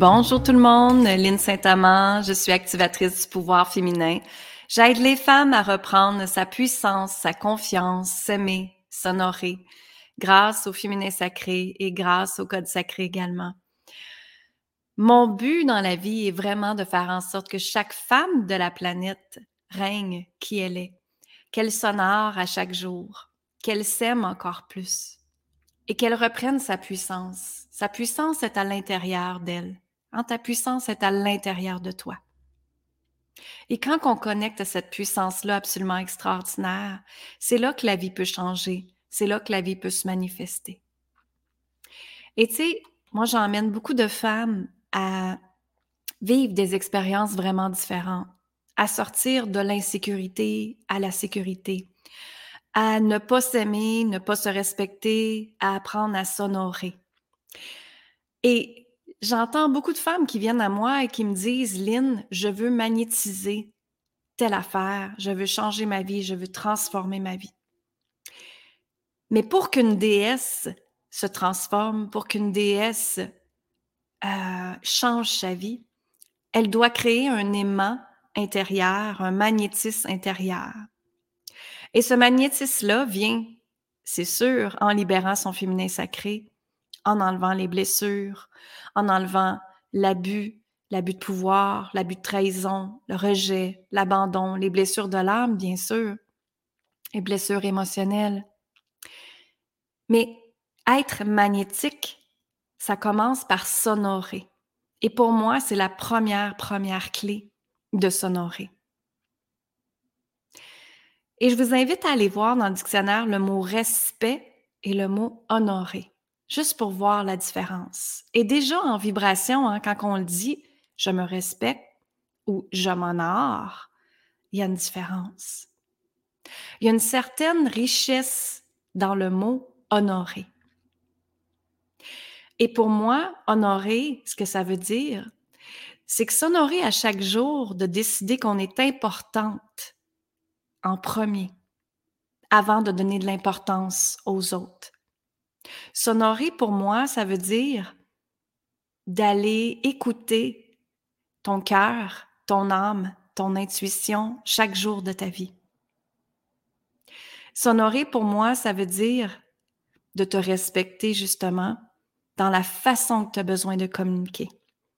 Bonjour tout le monde, Lynne Saint-Amand, je suis activatrice du pouvoir féminin. J'aide les femmes à reprendre sa puissance, sa confiance, s'aimer, s'honorer, grâce au féminin sacré et grâce au code sacré également. Mon but dans la vie est vraiment de faire en sorte que chaque femme de la planète règne qui elle est, qu'elle s'honore à chaque jour, qu'elle s'aime encore plus et qu'elle reprenne sa puissance. Sa puissance est à l'intérieur d'elle. Hein, ta puissance est à l'intérieur de toi. Et quand on connecte à cette puissance-là absolument extraordinaire, c'est là que la vie peut changer, c'est là que la vie peut se manifester. Et tu sais, moi j'emmène beaucoup de femmes à vivre des expériences vraiment différentes, à sortir de l'insécurité à la sécurité, à ne pas s'aimer, ne pas se respecter, à apprendre à s'honorer. Et j'entends beaucoup de femmes qui viennent à moi et qui me disent, Lynn, je veux magnétiser telle affaire, je veux changer ma vie, je veux transformer ma vie. Mais pour qu'une déesse se transforme, pour qu'une déesse euh, change sa vie, elle doit créer un aimant intérieur, un magnétisme intérieur. Et ce magnétisme-là vient, c'est sûr, en libérant son féminin sacré, en enlevant les blessures, en enlevant l'abus, l'abus de pouvoir, l'abus de trahison, le rejet, l'abandon, les blessures de l'âme, bien sûr, les blessures émotionnelles. Mais être magnétique, ça commence par s'honorer. Et pour moi, c'est la première, première clé de s'honorer. Et je vous invite à aller voir dans le dictionnaire le mot respect et le mot honorer juste pour voir la différence. Et déjà en vibration, hein, quand on le dit, je me respecte ou je m'honore, il y a une différence. Il y a une certaine richesse dans le mot honorer. Et pour moi, honorer, ce que ça veut dire, c'est que s'honorer à chaque jour, de décider qu'on est importante en premier, avant de donner de l'importance aux autres. S'honorer pour moi, ça veut dire d'aller écouter ton cœur, ton âme, ton intuition chaque jour de ta vie. S'honorer pour moi, ça veut dire de te respecter justement dans la façon que tu as besoin de communiquer,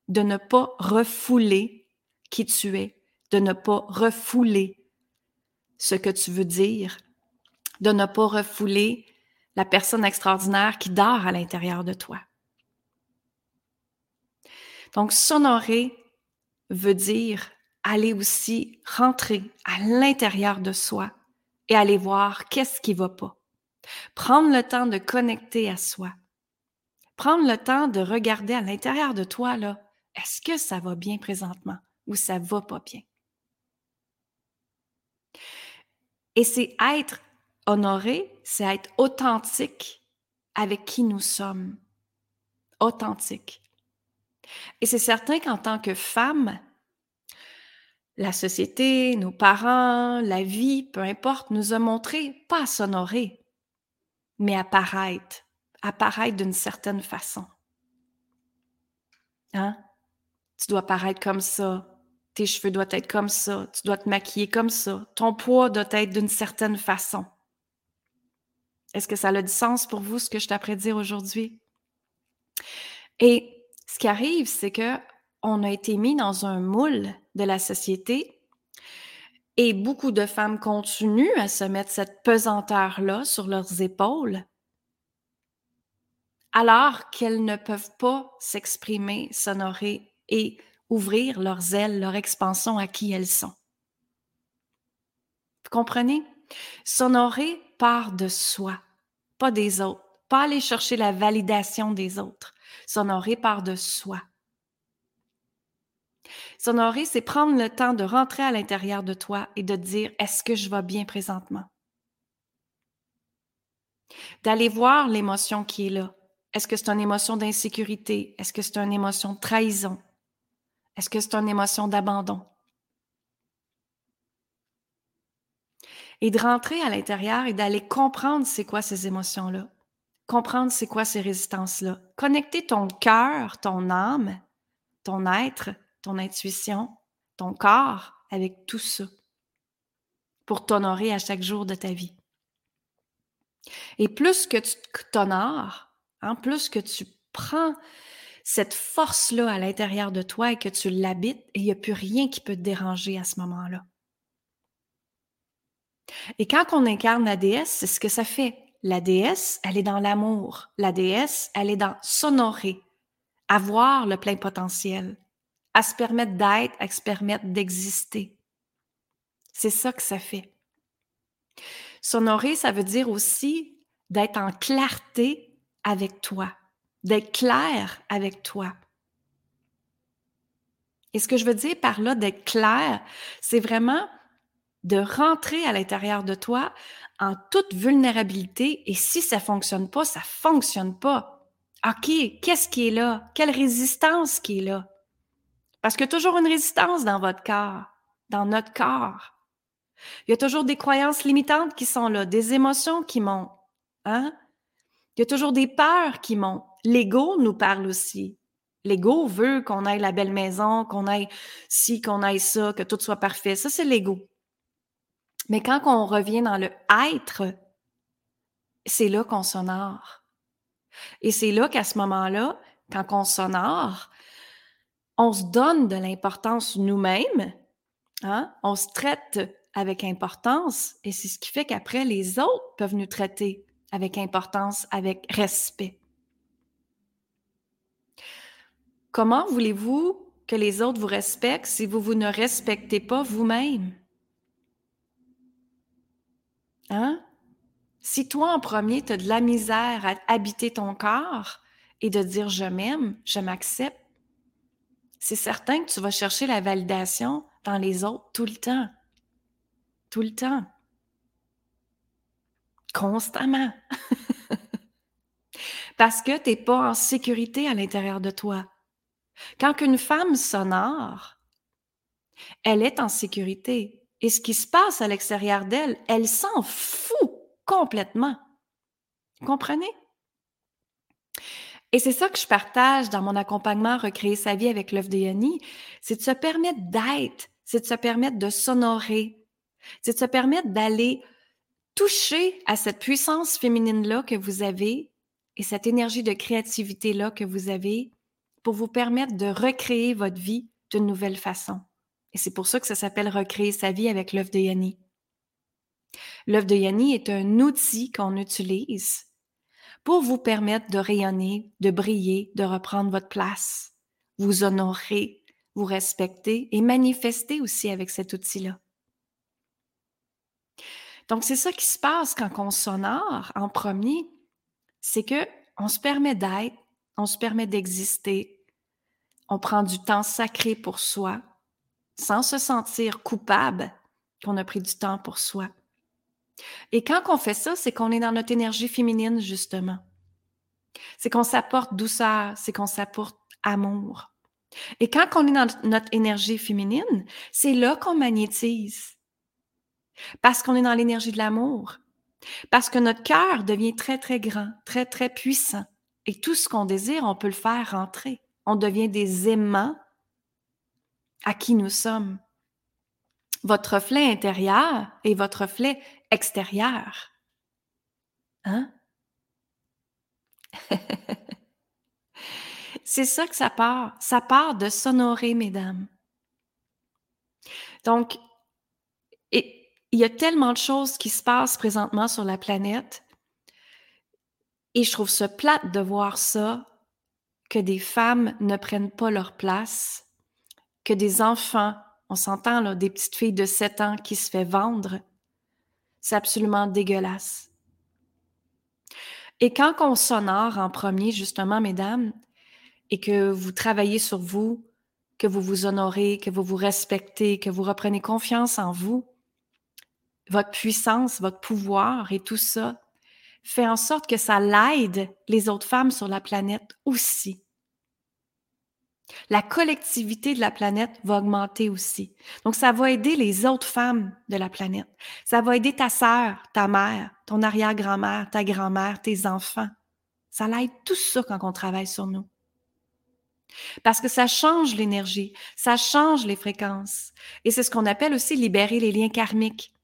de ne pas refouler qui tu es, de ne pas refouler ce que tu veux dire, de ne pas refouler la personne extraordinaire qui dort à l'intérieur de toi. Donc, s'honorer veut dire aller aussi rentrer à l'intérieur de soi et aller voir qu'est-ce qui va pas. Prendre le temps de connecter à soi. Prendre le temps de regarder à l'intérieur de toi, là, est-ce que ça va bien présentement ou ça va pas bien? Et c'est être Honorer, c'est être authentique avec qui nous sommes. Authentique. Et c'est certain qu'en tant que femme, la société, nos parents, la vie, peu importe, nous a montré pas à s'honorer, mais à paraître, à paraître d'une certaine façon. Hein? Tu dois paraître comme ça, tes cheveux doivent être comme ça, tu dois te maquiller comme ça, ton poids doit être d'une certaine façon. Est-ce que ça a du sens pour vous, ce que je t'apprête dire aujourd'hui? Et ce qui arrive, c'est que on a été mis dans un moule de la société et beaucoup de femmes continuent à se mettre cette pesanteur-là sur leurs épaules alors qu'elles ne peuvent pas s'exprimer, s'honorer et ouvrir leurs ailes, leur expansion à qui elles sont. Vous comprenez? S'honorer part de soi, pas des autres, pas aller chercher la validation des autres. S'honorer part de soi. S'honorer, c'est prendre le temps de rentrer à l'intérieur de toi et de dire est-ce que je vais bien présentement? D'aller voir l'émotion qui est là Est-ce que c'est une émotion d'insécurité? Est-ce que c'est une émotion de trahison? Est-ce que c'est une émotion d'abandon? Et de rentrer à l'intérieur et d'aller comprendre c'est quoi ces émotions-là. Comprendre c'est quoi ces résistances-là. Connecter ton cœur, ton âme, ton être, ton intuition, ton corps avec tout ça pour t'honorer à chaque jour de ta vie. Et plus que tu t'honores, hein, plus que tu prends cette force-là à l'intérieur de toi et que tu l'habites, il n'y a plus rien qui peut te déranger à ce moment-là. Et quand on incarne la déesse, c'est ce que ça fait. La déesse, elle est dans l'amour. La déesse, elle est dans s'honorer, avoir le plein potentiel, à se permettre d'être, à se permettre d'exister. C'est ça que ça fait. S'honorer, ça veut dire aussi d'être en clarté avec toi, d'être clair avec toi. Et ce que je veux dire par là, d'être clair, c'est vraiment de rentrer à l'intérieur de toi en toute vulnérabilité et si ça fonctionne pas, ça fonctionne pas. OK, qu'est-ce qui est là? Quelle résistance qui est là? Parce qu'il y a toujours une résistance dans votre corps, dans notre corps. Il y a toujours des croyances limitantes qui sont là, des émotions qui montent. Hein? Il y a toujours des peurs qui montent. L'ego nous parle aussi. L'ego veut qu'on aille la belle maison, qu'on aille ci, qu'on aille ça, que tout soit parfait. Ça, c'est l'ego. Mais quand on revient dans le être, c'est là qu'on s'honore. Et c'est là qu'à ce moment-là, quand on s'honore, on se donne de l'importance nous-mêmes, hein? on se traite avec importance et c'est ce qui fait qu'après, les autres peuvent nous traiter avec importance, avec respect. Comment voulez-vous que les autres vous respectent si vous, vous ne respectez pas vous-même? Hein? Si toi, en premier, tu as de la misère à habiter ton corps et de dire je m'aime, je m'accepte, c'est certain que tu vas chercher la validation dans les autres tout le temps. Tout le temps. Constamment. Parce que tu n'es pas en sécurité à l'intérieur de toi. Quand une femme s'honore, elle est en sécurité. Et ce qui se passe à l'extérieur d'elle, elle s'en fout complètement. Comprenez? Et c'est ça que je partage dans mon accompagnement Recréer sa vie avec l'œuvre de Yanni, c'est de se permettre d'être, c'est de se permettre de s'honorer, c'est de se permettre d'aller toucher à cette puissance féminine-là que vous avez et cette énergie de créativité-là que vous avez pour vous permettre de recréer votre vie d'une nouvelle façon. Et c'est pour ça que ça s'appelle Recréer sa vie avec l'œuvre de Yanni. L'œuvre de Yanni est un outil qu'on utilise pour vous permettre de rayonner, de briller, de reprendre votre place, vous honorer, vous respecter et manifester aussi avec cet outil-là. Donc, c'est ça qui se passe quand on s'honore en premier, c'est que on se permet d'être, on se permet d'exister, on prend du temps sacré pour soi, sans se sentir coupable qu'on a pris du temps pour soi. Et quand on fait ça, c'est qu'on est dans notre énergie féminine, justement. C'est qu'on s'apporte douceur, c'est qu'on s'apporte amour. Et quand on est dans notre énergie féminine, c'est là qu'on magnétise. Parce qu'on est dans l'énergie de l'amour. Parce que notre cœur devient très, très grand, très, très puissant. Et tout ce qu'on désire, on peut le faire rentrer. On devient des aimants à qui nous sommes. Votre reflet intérieur et votre reflet extérieur. Hein? C'est ça que ça part. Ça part de s'honorer, mesdames. Donc, il y a tellement de choses qui se passent présentement sur la planète. Et je trouve ça plate de voir ça, que des femmes ne prennent pas leur place, que des enfants, on s'entend là, des petites filles de 7 ans qui se fait vendre. C'est absolument dégueulasse. Et quand on s'honore en premier, justement, mesdames, et que vous travaillez sur vous, que vous vous honorez, que vous vous respectez, que vous reprenez confiance en vous, votre puissance, votre pouvoir et tout ça, fait en sorte que ça l'aide les autres femmes sur la planète aussi. La collectivité de la planète va augmenter aussi. Donc, ça va aider les autres femmes de la planète. Ça va aider ta sœur, ta mère, ton arrière-grand-mère, ta grand-mère, tes enfants. Ça l'aide tout ça quand on travaille sur nous. Parce que ça change l'énergie, ça change les fréquences. Et c'est ce qu'on appelle aussi libérer les liens karmiques.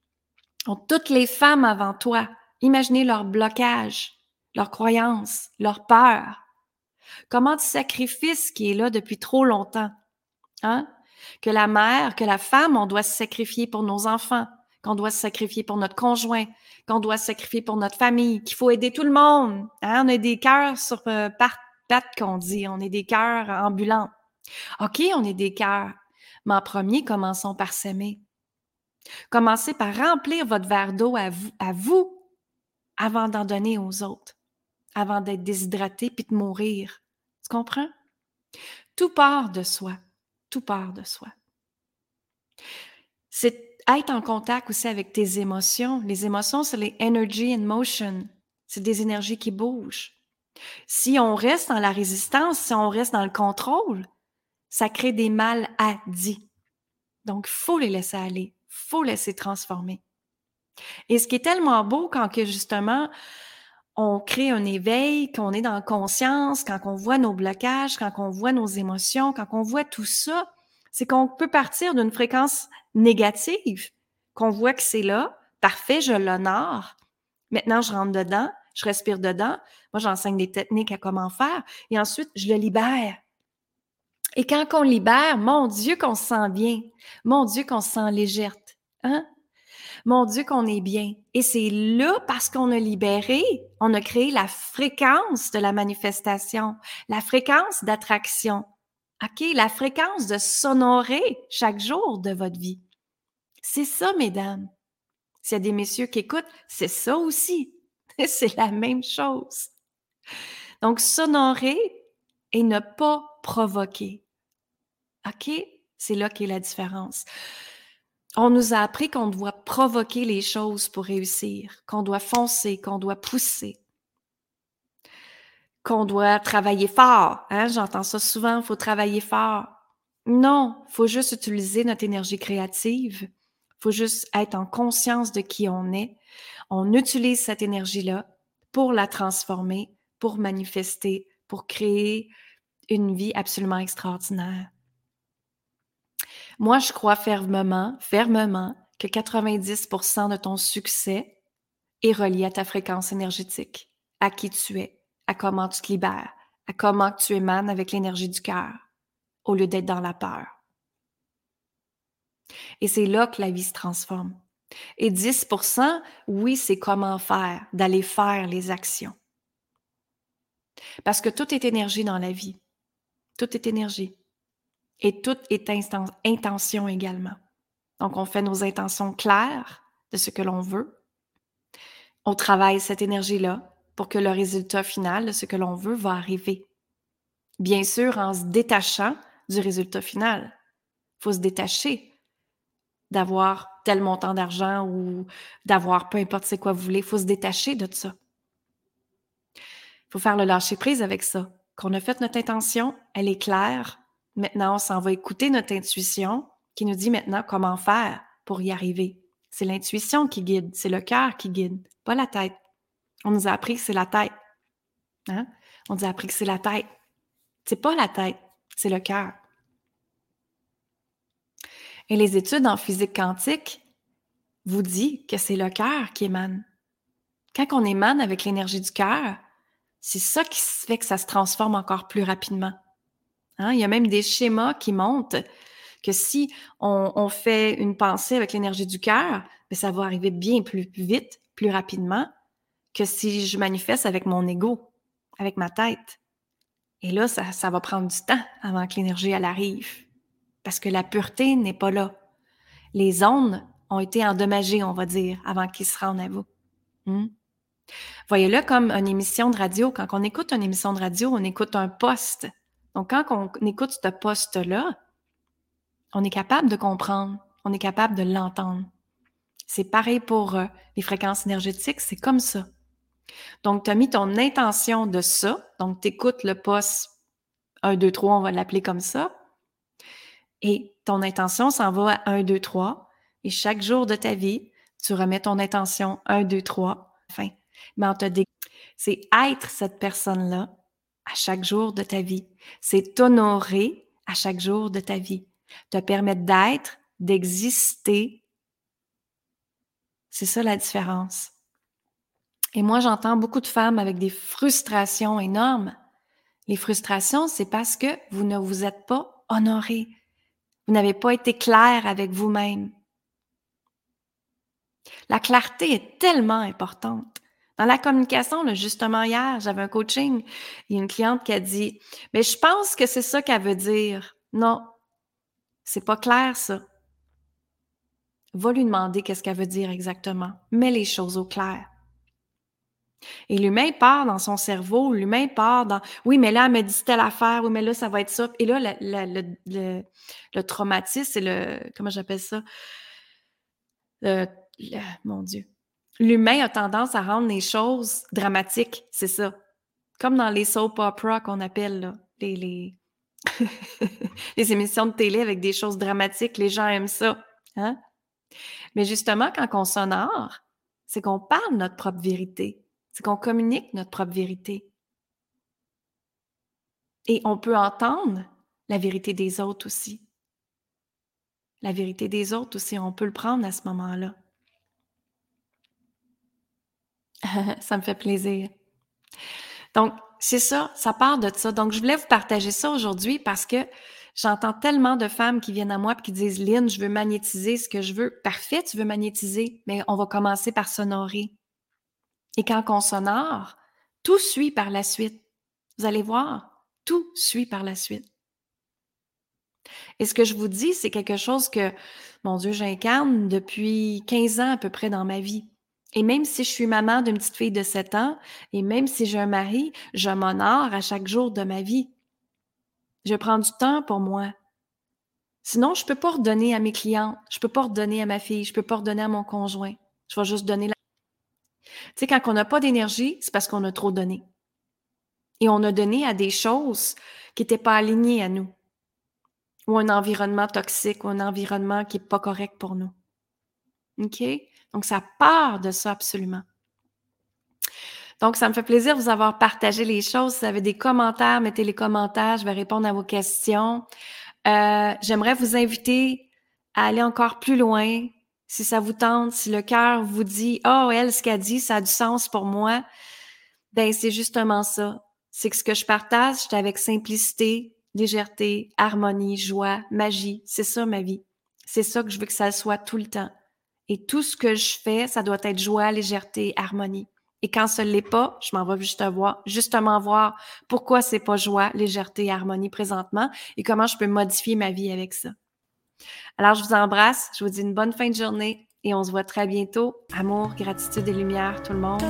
Donc, toutes les femmes avant toi, imaginez leur blocage, leurs croyances, leurs peurs, Comment tu sacrifies ce qui est là depuis trop longtemps? Hein? Que la mère, que la femme, on doit se sacrifier pour nos enfants, qu'on doit se sacrifier pour notre conjoint, qu'on doit se sacrifier pour notre famille, qu'il faut aider tout le monde. Hein? On a des cœurs sur euh, pattes qu'on dit, on est des cœurs ambulants. OK, on est des cœurs. Mais en premier, commençons par s'aimer. Commencez par remplir votre verre d'eau à vous, à vous avant d'en donner aux autres, avant d'être déshydraté puis de mourir. Tu comprends? Tout part de soi. Tout part de soi. C'est être en contact aussi avec tes émotions. Les émotions, c'est les energy in motion. C'est des énergies qui bougent. Si on reste dans la résistance, si on reste dans le contrôle, ça crée des mal à dit. Donc, faut les laisser aller. Faut laisser transformer. Et ce qui est tellement beau quand que justement, on crée un éveil, qu'on est dans conscience, quand on voit nos blocages, quand on voit nos émotions, quand on voit tout ça, c'est qu'on peut partir d'une fréquence négative, qu'on voit que c'est là, parfait, je l'honore. Maintenant, je rentre dedans, je respire dedans. Moi, j'enseigne des techniques à comment faire et ensuite, je le libère. Et quand on libère, mon Dieu, qu'on se sent bien. Mon Dieu, qu'on se sent légère. Hein? Mon Dieu, qu'on est bien. Et c'est là, parce qu'on a libéré, on a créé la fréquence de la manifestation, la fréquence d'attraction. OK? La fréquence de s'honorer chaque jour de votre vie. C'est ça, mesdames. S'il y a des messieurs qui écoutent, c'est ça aussi. c'est la même chose. Donc, s'honorer et ne pas provoquer. OK? C'est là qu'est la différence. On nous a appris qu'on doit provoquer les choses pour réussir, qu'on doit foncer, qu'on doit pousser, qu'on doit travailler fort. Hein? J'entends ça souvent, il faut travailler fort. Non, il faut juste utiliser notre énergie créative. Il faut juste être en conscience de qui on est. On utilise cette énergie-là pour la transformer, pour manifester, pour créer une vie absolument extraordinaire. Moi, je crois fermement, fermement, que 90% de ton succès est relié à ta fréquence énergétique, à qui tu es, à comment tu te libères, à comment tu émanes avec l'énergie du cœur, au lieu d'être dans la peur. Et c'est là que la vie se transforme. Et 10% oui, c'est comment faire, d'aller faire les actions. Parce que tout est énergie dans la vie. Tout est énergie. Et tout est intention également. Donc, on fait nos intentions claires de ce que l'on veut. On travaille cette énergie-là pour que le résultat final de ce que l'on veut va arriver. Bien sûr, en se détachant du résultat final. Il faut se détacher d'avoir tel montant d'argent ou d'avoir peu importe c'est quoi vous voulez. Il faut se détacher de ça. Il faut faire le lâcher prise avec ça. Qu'on a fait notre intention, elle est claire, Maintenant, on s'en va écouter notre intuition qui nous dit maintenant comment faire pour y arriver. C'est l'intuition qui guide, c'est le cœur qui guide, pas la tête. On nous a appris que c'est la tête. Hein? On nous a appris que c'est la tête. C'est pas la tête, c'est le cœur. Et les études en physique quantique vous disent que c'est le cœur qui émane. Quand on émane avec l'énergie du cœur, c'est ça qui fait que ça se transforme encore plus rapidement. Hein, il y a même des schémas qui montrent que si on, fait une pensée avec l'énergie du cœur, ben, ça va arriver bien plus vite, plus rapidement que si je manifeste avec mon ego, avec ma tête. Et là, ça, va prendre du temps avant que l'énergie arrive, parce que la pureté n'est pas là. Les ondes ont été endommagées, on va dire, avant qu'ils se rendent à vous. Hmm? Voyez-le comme une émission de radio. Quand on écoute une émission de radio, on écoute un poste donc, quand on écoute ce poste-là, on est capable de comprendre, on est capable de l'entendre. C'est pareil pour euh, les fréquences énergétiques, c'est comme ça. Donc, tu as mis ton intention de ça. Donc, tu écoutes le poste 1, 2, 3, on va l'appeler comme ça. Et ton intention s'en va à 1, 2, 3. Et chaque jour de ta vie, tu remets ton intention 1, 2, 3. Enfin, mais on te c'est être cette personne-là à chaque jour de ta vie. C'est t'honorer à chaque jour de ta vie. Te permettre d'être, d'exister. C'est ça la différence. Et moi, j'entends beaucoup de femmes avec des frustrations énormes. Les frustrations, c'est parce que vous ne vous êtes pas honoré. Vous n'avez pas été clair avec vous-même. La clarté est tellement importante. Dans la communication, là, justement hier, j'avais un coaching. Il y a une cliente qui a dit Mais je pense que c'est ça qu'elle veut dire. Non, c'est pas clair, ça. Va lui demander qu'est-ce qu'elle veut dire exactement. Mets les choses au clair. Et l'humain part dans son cerveau, l'humain part dans Oui, mais là, elle me dit telle affaire, oui, mais là, ça va être ça. Et là, le, traumatisme, c'est le. Comment j'appelle ça? mon Dieu l'humain a tendance à rendre les choses dramatiques, c'est ça. Comme dans les soap opera qu'on appelle, là, les, les... émissions de télé avec des choses dramatiques, les gens aiment ça. Hein? Mais justement, quand on s'honore, c'est qu'on parle notre propre vérité, c'est qu'on communique notre propre vérité. Et on peut entendre la vérité des autres aussi. La vérité des autres aussi, on peut le prendre à ce moment-là. ça me fait plaisir. Donc, c'est ça, ça part de ça. Donc, je voulais vous partager ça aujourd'hui parce que j'entends tellement de femmes qui viennent à moi et qui disent Lynn, je veux magnétiser ce que je veux. Parfait, tu veux magnétiser, mais on va commencer par s'honorer. Et quand on s'honore, tout suit par la suite. Vous allez voir, tout suit par la suite. Et ce que je vous dis, c'est quelque chose que, mon Dieu, j'incarne depuis 15 ans à peu près dans ma vie. Et même si je suis maman d'une petite fille de 7 ans, et même si j'ai un mari, je m'honore à chaque jour de ma vie. Je prends du temps pour moi. Sinon, je ne peux pas redonner à mes clients, je ne peux pas redonner à ma fille, je ne peux pas redonner à mon conjoint. Je vais juste donner la. Tu sais, quand on n'a pas d'énergie, c'est parce qu'on a trop donné. Et on a donné à des choses qui n'étaient pas alignées à nous. Ou un environnement toxique, ou un environnement qui n'est pas correct pour nous. OK? Donc, ça part de ça absolument. Donc, ça me fait plaisir de vous avoir partagé les choses. Si vous avez des commentaires, mettez les commentaires. Je vais répondre à vos questions. Euh, j'aimerais vous inviter à aller encore plus loin. Si ça vous tente, si le cœur vous dit, oh, elle, ce qu'elle dit, ça a du sens pour moi. Ben, c'est justement ça. C'est que ce que je partage, c'est avec simplicité, légèreté, harmonie, joie, magie. C'est ça ma vie. C'est ça que je veux que ça soit tout le temps. Et tout ce que je fais, ça doit être joie, légèreté, harmonie. Et quand ce l'est pas, je m'en vais juste voir, justement voir pourquoi c'est pas joie, légèreté, harmonie présentement et comment je peux modifier ma vie avec ça. Alors, je vous embrasse, je vous dis une bonne fin de journée et on se voit très bientôt. Amour, gratitude et lumière, tout le monde.